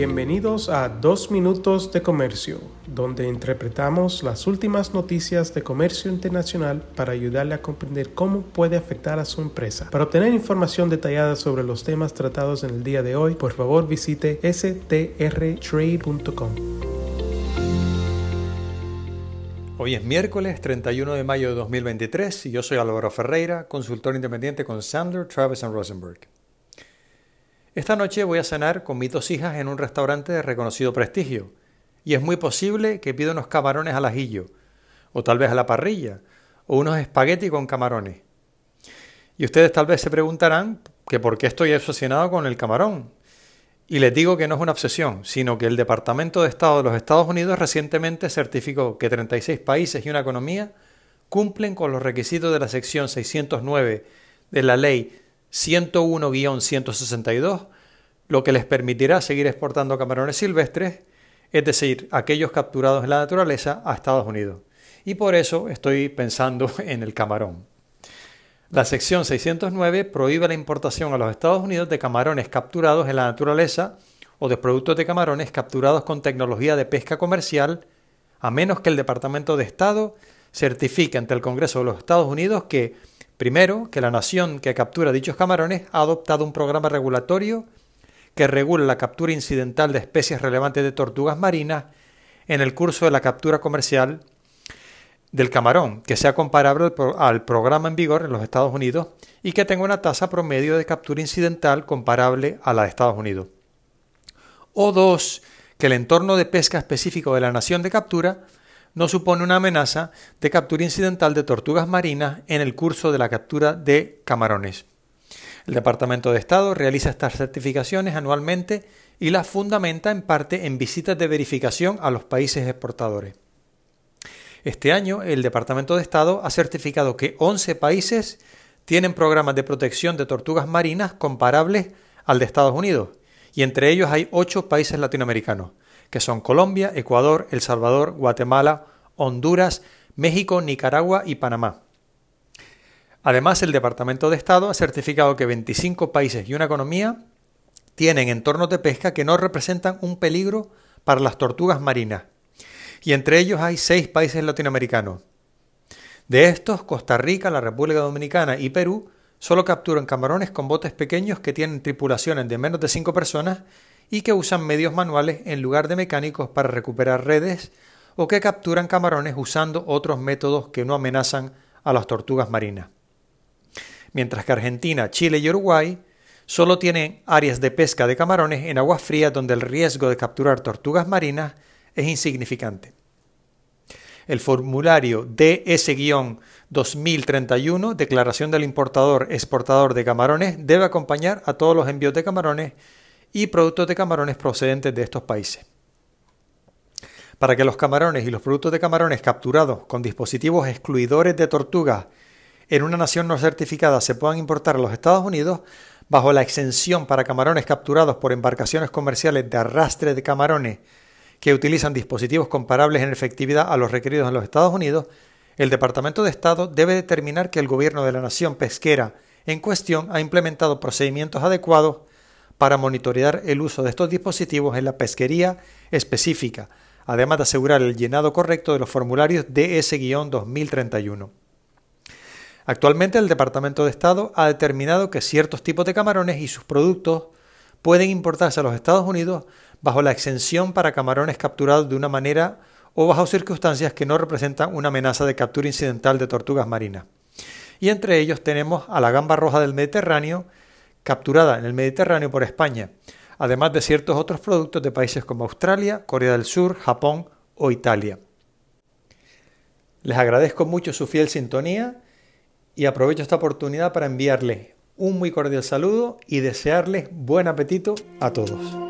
Bienvenidos a Dos Minutos de Comercio, donde interpretamos las últimas noticias de comercio internacional para ayudarle a comprender cómo puede afectar a su empresa. Para obtener información detallada sobre los temas tratados en el día de hoy, por favor visite strtrade.com. Hoy es miércoles 31 de mayo de 2023 y yo soy Álvaro Ferreira, consultor independiente con Sandler, Travis Rosenberg. Esta noche voy a cenar con mis dos hijas en un restaurante de reconocido prestigio, y es muy posible que pida unos camarones al ajillo, o tal vez a la parrilla, o unos espagueti con camarones. Y ustedes tal vez se preguntarán que por qué estoy obsesionado con el camarón. Y les digo que no es una obsesión, sino que el Departamento de Estado de los Estados Unidos recientemente certificó que 36 países y una economía cumplen con los requisitos de la sección 609 de la ley 101-162, lo que les permitirá seguir exportando camarones silvestres, es decir, aquellos capturados en la naturaleza, a Estados Unidos. Y por eso estoy pensando en el camarón. La sección 609 prohíbe la importación a los Estados Unidos de camarones capturados en la naturaleza o de productos de camarones capturados con tecnología de pesca comercial, a menos que el Departamento de Estado certifique ante el Congreso de los Estados Unidos que Primero, que la nación que captura dichos camarones ha adoptado un programa regulatorio que regula la captura incidental de especies relevantes de tortugas marinas en el curso de la captura comercial del camarón, que sea comparable al programa en vigor en los Estados Unidos y que tenga una tasa promedio de captura incidental comparable a la de Estados Unidos. O dos, que el entorno de pesca específico de la nación de captura no supone una amenaza de captura incidental de tortugas marinas en el curso de la captura de camarones. El Departamento de Estado realiza estas certificaciones anualmente y las fundamenta en parte en visitas de verificación a los países exportadores. Este año, el Departamento de Estado ha certificado que 11 países tienen programas de protección de tortugas marinas comparables al de Estados Unidos, y entre ellos hay 8 países latinoamericanos que son Colombia, Ecuador, El Salvador, Guatemala, Honduras, México, Nicaragua y Panamá. Además, el Departamento de Estado ha certificado que 25 países y una economía tienen entornos de pesca que no representan un peligro para las tortugas marinas, y entre ellos hay seis países latinoamericanos. De estos, Costa Rica, la República Dominicana y Perú solo capturan camarones con botes pequeños que tienen tripulaciones de menos de cinco personas y que usan medios manuales en lugar de mecánicos para recuperar redes o que capturan camarones usando otros métodos que no amenazan a las tortugas marinas. Mientras que Argentina, Chile y Uruguay solo tienen áreas de pesca de camarones en aguas frías donde el riesgo de capturar tortugas marinas es insignificante. El formulario DS-2031, Declaración del Importador Exportador de Camarones, debe acompañar a todos los envíos de camarones y productos de camarones procedentes de estos países. Para que los camarones y los productos de camarones capturados con dispositivos excluidores de tortugas en una nación no certificada se puedan importar a los Estados Unidos, bajo la exención para camarones capturados por embarcaciones comerciales de arrastre de camarones que utilizan dispositivos comparables en efectividad a los requeridos en los Estados Unidos, el Departamento de Estado debe determinar que el gobierno de la nación pesquera en cuestión ha implementado procedimientos adecuados para monitorear el uso de estos dispositivos en la pesquería específica, además de asegurar el llenado correcto de los formularios DS-2031. Actualmente el Departamento de Estado ha determinado que ciertos tipos de camarones y sus productos pueden importarse a los Estados Unidos bajo la exención para camarones capturados de una manera o bajo circunstancias que no representan una amenaza de captura incidental de tortugas marinas. Y entre ellos tenemos a la gamba roja del Mediterráneo, capturada en el Mediterráneo por España, además de ciertos otros productos de países como Australia, Corea del Sur, Japón o Italia. Les agradezco mucho su fiel sintonía y aprovecho esta oportunidad para enviarles un muy cordial saludo y desearles buen apetito a todos.